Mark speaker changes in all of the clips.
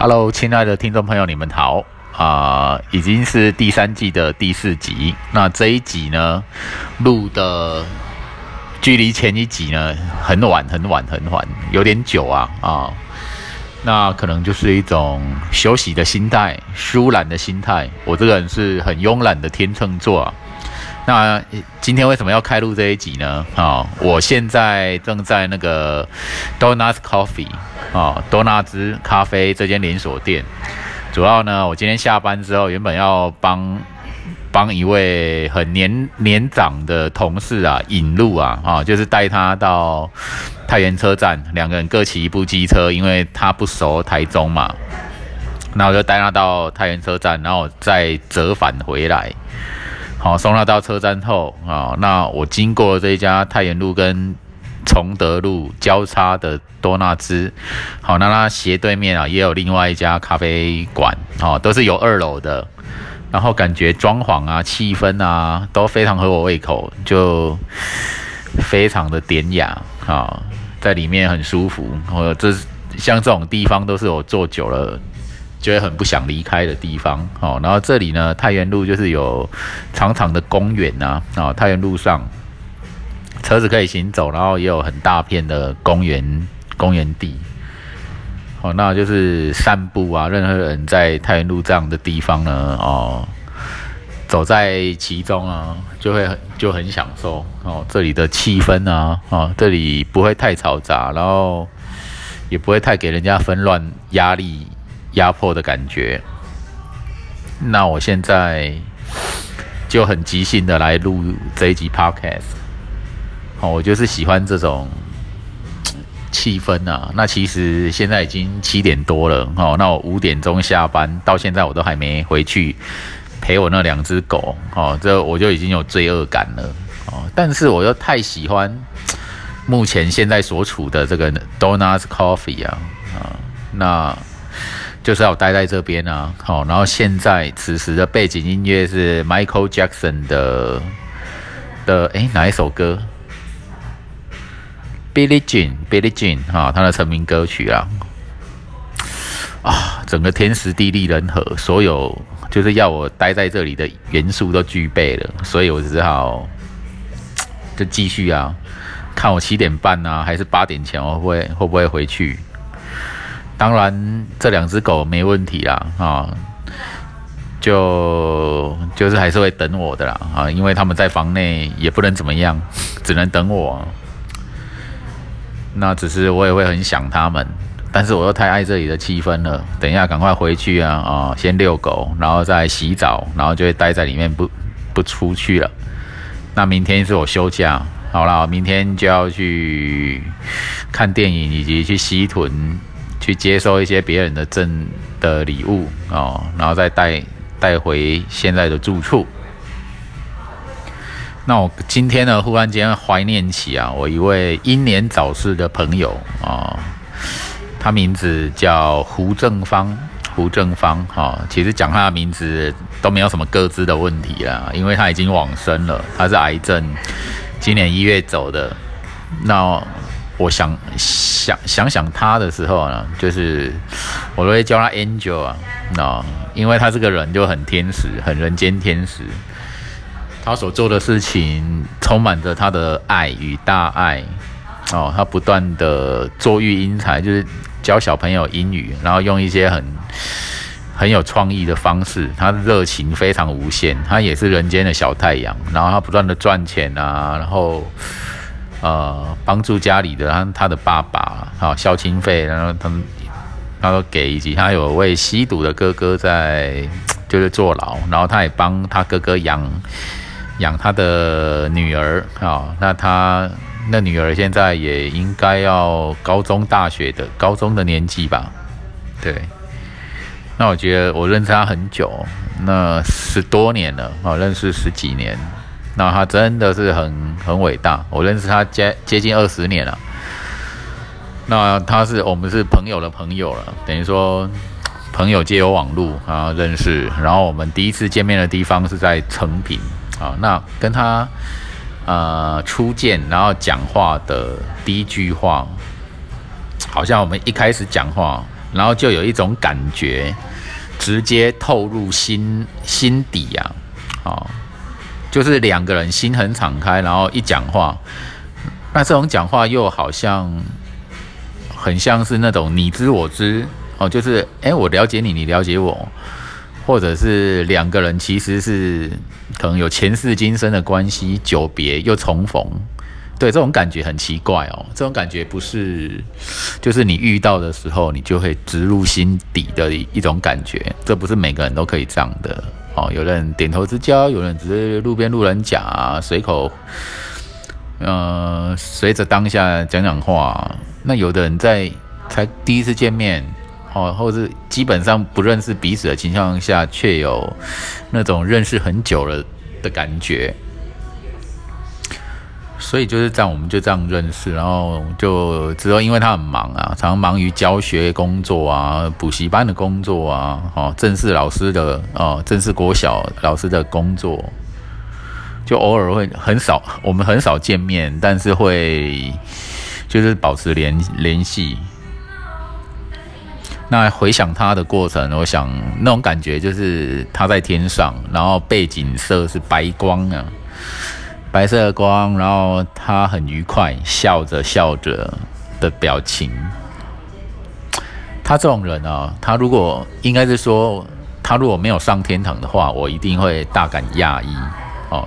Speaker 1: Hello，亲爱的听众朋友，你们好啊、已经是第三季的第四集。那这一集呢，录的距离前一集呢很晚很晚很晚，有点久啊啊。那可能就是一种休息的心态、舒懒的心态。我这个人是很慵懒的天秤座啊。那今天为什么要开录这一集呢？啊、我现在正在那个 Donuts Coffee 啊、多纳兹咖啡这间连锁店。主要呢，我今天下班之后，原本要帮帮一位很年年长的同事啊引路啊，啊，就是带他到太原车站，两个人各骑一部机车，因为他不熟台中嘛。那我就带他到太原车站，然后再折返回来。好，送他到车站后啊，那我经过这一家太原路跟崇德路交叉的多纳兹，好，那它斜对面啊也有另外一家咖啡馆，哦，都是有二楼的，然后感觉装潢啊、气氛啊都非常合我胃口，就非常的典雅啊，在里面很舒服。我这像这种地方都是我坐久了。就会很不想离开的地方哦。然后这里呢，太原路就是有长长的公园呐、啊，哦，太原路上车子可以行走，然后也有很大片的公园公园地。哦，那就是散步啊，任何人在太原路这样的地方呢，哦，走在其中啊，就会就很享受哦，这里的气氛啊，哦，这里不会太嘈杂，然后也不会太给人家纷乱压力。压迫的感觉。那我现在就很即兴的来录这一集 podcast。哦，我就是喜欢这种气氛啊。那其实现在已经七点多了哦，那我五点钟下班，到现在我都还没回去陪我那两只狗哦，这我就已经有罪恶感了哦。但是我又太喜欢目前现在所处的这个 Donuts Coffee 啊啊，那。就是要待在这边啊，好，然后现在此时的背景音乐是 Michael Jackson 的的诶哪一首歌？Billie Jean，Billie Jean 哈，他的成名歌曲啊。啊，整个天时地利人和，所有就是要我待在这里的元素都具备了，所以我只好就继续啊，看我七点半啊，还是八点前我会会不会回去。当然，这两只狗没问题啦，啊，就就是还是会等我的啦，啊，因为他们在房内也不能怎么样，只能等我。那只是我也会很想他们，但是我又太爱这里的气氛了。等一下赶快回去啊，啊，先遛狗，然后再洗澡，然后就会待在里面不不出去了。那明天是我休假，好啦，明天就要去看电影以及去西屯。去接收一些别人的赠的礼物哦，然后再带带回现在的住处。那我今天呢，忽然间怀念起啊，我一位英年早逝的朋友啊、哦，他名字叫胡正芳，胡正芳哈、其实讲他的名字都没有什么各自的问题啦，因为他已经往生了，他是癌症，今年一月走的。那我想想想想他的时候呢，就是我都会叫他 Angel 啊，那因为他这个人就很天使，很人间天使。他所做的事情充满着他的爱与大爱哦，他不断的作育英才，就是教小朋友英语，然后用一些很很有创意的方式，他热情非常无限，他也是人间的小太阳，然后他不断的赚钱啊，然后。呃，帮助家里的他他的爸爸啊，孝亲费，然后他们他都给，以及他有位吸毒的哥哥在就是坐牢，然后他也帮他哥哥养养他的女儿啊，那他那女儿现在也应该要高中大学的高中的年纪吧？对，那我觉得我认识他很久，那十多年了啊，认识十几年。那他真的是很很伟大，我认识他接接近二十年了。那他是我们是朋友的朋友了，等于说朋友皆有网路啊认识。然后我们第一次见面的地方是在成品啊，那跟他呃初见，然后讲话的第一句话，好像我们一开始讲话然后就有一种感觉，直接透入心心底呀，啊，就是两个人心很敞开，然后一讲话，那这种讲话又好像很像是那种你知我知哦，就是哎，我了解你，你了解我，或者是两个人其实是可能有前世今生的关系，久别又重逢。对，这种感觉很奇怪哦。这种感觉不是，就是你遇到的时候，你就会植入心底的一种感觉。这不是每个人都可以这样的哦。有人点头之交，有人只是路边路人甲，随口，呃，随着当下讲讲话。那有的人在才第一次见面，哦，或是基本上不认识彼此的情况下，却有那种认识很久了的感觉。所以就是这样，我们就这样认识，然后就之后因为他很忙啊，常常忙于教学工作啊、补习班的工作啊、哦，正式老师的哦，正式国小老师的工作，就偶尔会很少，我们很少见面，但是会就是保持联联系。那回想他的过程，我想那种感觉就是他在天上，然后背景色是白光啊。白色的光，然后他很愉快，笑着笑着的表情。他这种人啊，他如果应该是说，他如果没有上天堂的话，我一定会大感讶异哦，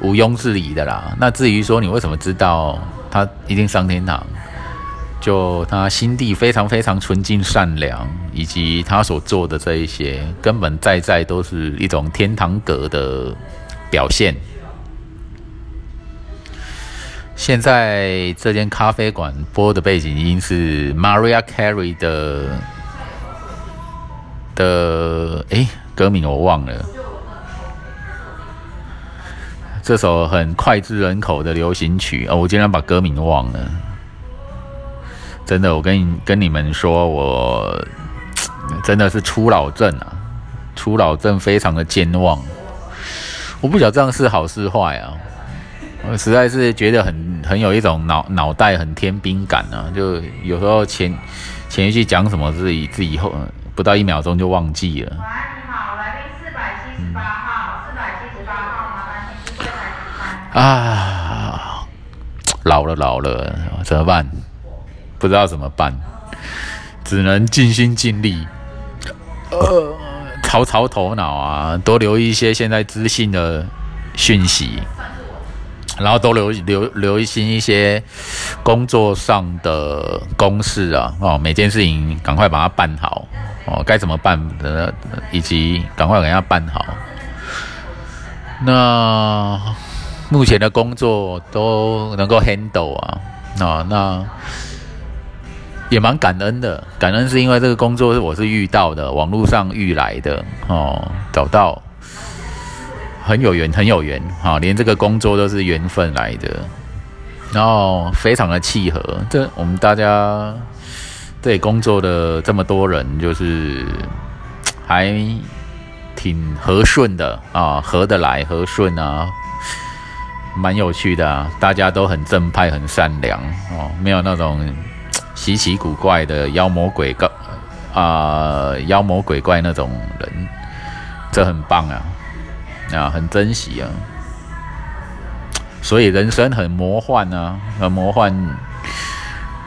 Speaker 1: 毋庸置疑的啦。那至于说你为什么知道他一定上天堂，就他心地非常非常纯净善良，以及他所做的这一些，根本在在都是一种天堂格的表现。现在这间咖啡馆播的背景音是 Maria Carey 的的哎歌名我忘了，这首很脍炙人口的流行曲哦，我竟然把歌名忘了，真的，我跟你跟你们说，我真的是初老症啊，初老症非常的健忘，我不晓得这样是好是坏啊。我实在是觉得很很有一种脑脑袋很天兵感啊，就有时候前前一句讲什么自己自己后不到一秒钟就忘记了。喂，你好，来宾四百七十八号，四百七十八号，麻烦请出柜台啊，老了老了，怎么办？不知道怎么办，只能尽心尽力，呃，操操头脑啊，多留一些现在资讯的讯息。然后都留留留心一些工作上的公事啊，哦，每件事情赶快把它办好哦，该怎么办的，以及赶快给它办好。那目前的工作都能够 handle 啊，啊，那也蛮感恩的。感恩是因为这个工作是我是遇到的，网络上遇来的哦，找到。很有缘，很有缘，哈，连这个工作都是缘分来的，然后非常的契合。这我们大家对工作的这么多人，就是 还挺和顺的啊，合得来，和顺啊，蛮有趣的啊。大家都很正派，很善良哦，没有那种 稀奇古怪的妖魔鬼怪啊，妖魔鬼怪那种人，这很棒啊。啊，很珍惜啊，所以人生很魔幻啊，很魔幻。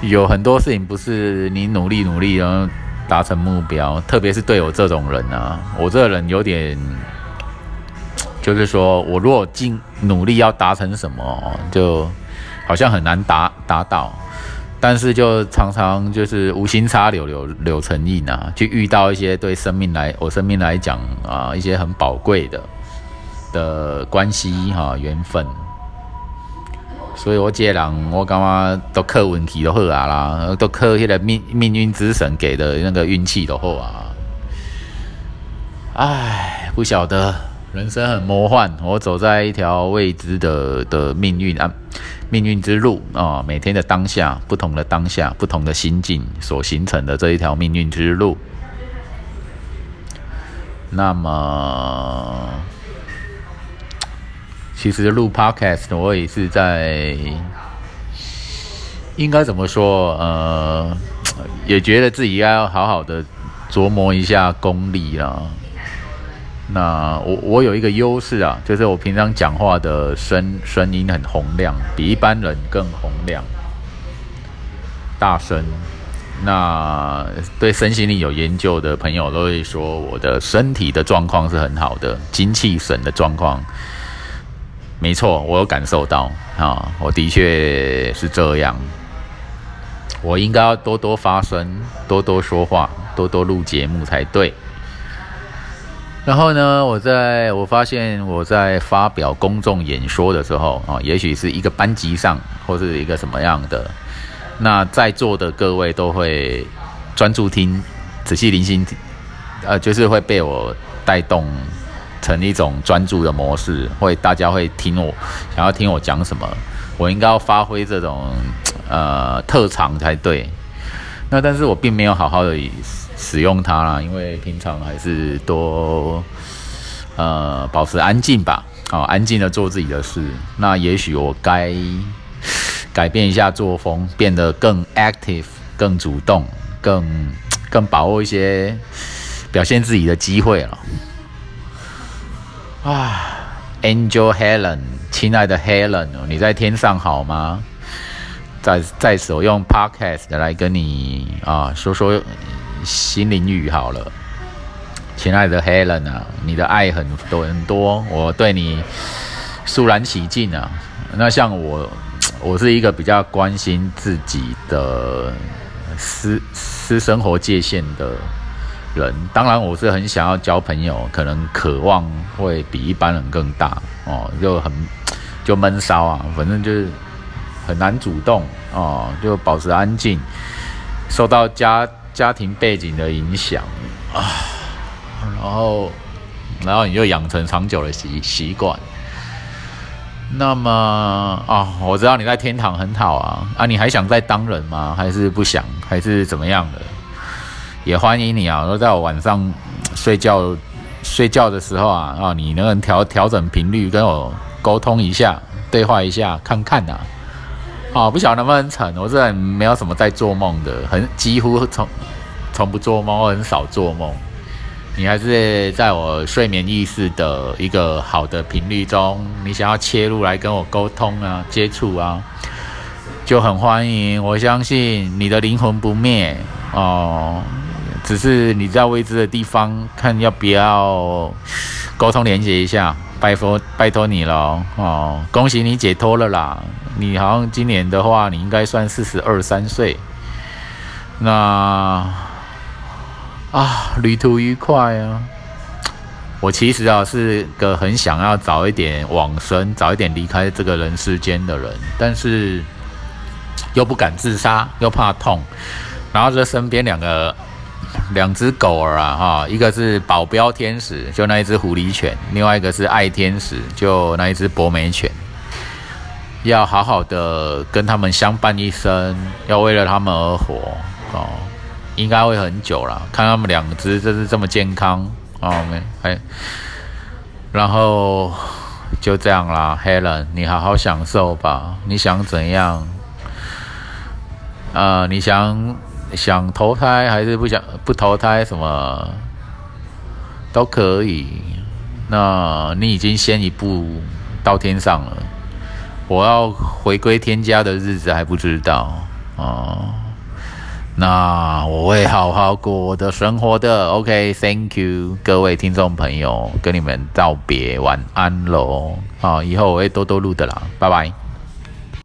Speaker 1: 有很多事情不是你努力努力然后达成目标，特别是对我这种人啊，我这个人有点，就是说我如果尽努力要达成什么，就好像很难达达到，但是就常常就是无心插柳柳柳成荫啊，去遇到一些对生命来我生命来讲啊，一些很宝贵的。的关系哈缘分，所以我这人我感觉都靠运气都好啊啦，都靠迄个命命运之神给的那个运气都好啊。唉，不晓得人生很魔幻，我走在一条未知的的命运啊，命运之路啊，每天的当下，不同的当下，不同的心境所形成的这一条命运之路。那么。其实录 podcast 我也是在，应该怎么说？呃，也觉得自己要好好的琢磨一下功力啦。那我我有一个优势啊，就是我平常讲话的声声音很洪亮，比一般人更洪亮、大声。那对身心灵有研究的朋友都会说，我的身体的状况是很好的，精气神的状况，没错，我有感受到啊，我的确是这样。我应该要多多发声，多多说话，多多录节目才对。然后呢，我在我发现我在发表公众演说的时候啊，也许是一个班级上，或是一个什么样的，那在座的各位都会专注听，仔细聆听，呃，就是会被我带动成一种专注的模式，会大家会听我想要听我讲什么，我应该要发挥这种呃特长才对。那但是我并没有好好的。使用它啦，因为平常还是多呃保持安静吧，哦，安静的做自己的事。那也许我该改变一下作风，变得更 active、更主动、更更把握一些表现自己的机会了。啊，Angel Helen，亲爱的 Helen，你在天上好吗？在在手用 Podcast 来跟你啊说说。心灵语好了，亲爱的 Helen 啊，你的爱很多很多，我对你肃然起敬啊。那像我，我是一个比较关心自己的私私生活界限的人，当然我是很想要交朋友，可能渴望会比一般人更大哦，就很就闷骚啊，反正就是很难主动哦，就保持安静，受到家。家庭背景的影响啊，然后，然后你就养成长久的习习惯。那么啊，我知道你在天堂很好啊，啊，你还想再当人吗？还是不想？还是怎么样的？也欢迎你啊，都在我晚上睡觉睡觉的时候啊，啊，你能调调整频率，跟我沟通一下，对话一下，看看呐。哦，不晓得能不能成？我这没有什么在做梦的，很几乎从从不做梦，我很少做梦。你还是在我睡眠意识的一个好的频率中，你想要切入来跟我沟通啊、接触啊，就很欢迎。我相信你的灵魂不灭哦，只是你在未知的地方，看要不要沟通连接一下。拜托，拜托你了哦！恭喜你解脱了啦！你好像今年的话，你应该算四十二三岁。那啊，旅途愉快啊！我其实啊是个很想要早一点往生、早一点离开这个人世间的人，但是又不敢自杀，又怕痛，然后这身边两个。两只狗儿啊，哈，一个是保镖天使，就那一只狐狸犬；另外一个是爱天使，就那一只博美犬。要好好的跟他们相伴一生，要为了他们而活哦，应该会很久了。看他们两只真是这么健康哦，没还，然后就这样啦，Helen，你好好享受吧。你想怎样？啊，你想？想投胎还是不想不投胎，什么都可以。那你已经先一步到天上了，我要回归天家的日子还不知道哦。那我会好好过我的生活的。OK，Thank you，各位听众朋友，跟你们道别，晚安喽。好，以后我会多多录的啦，拜拜。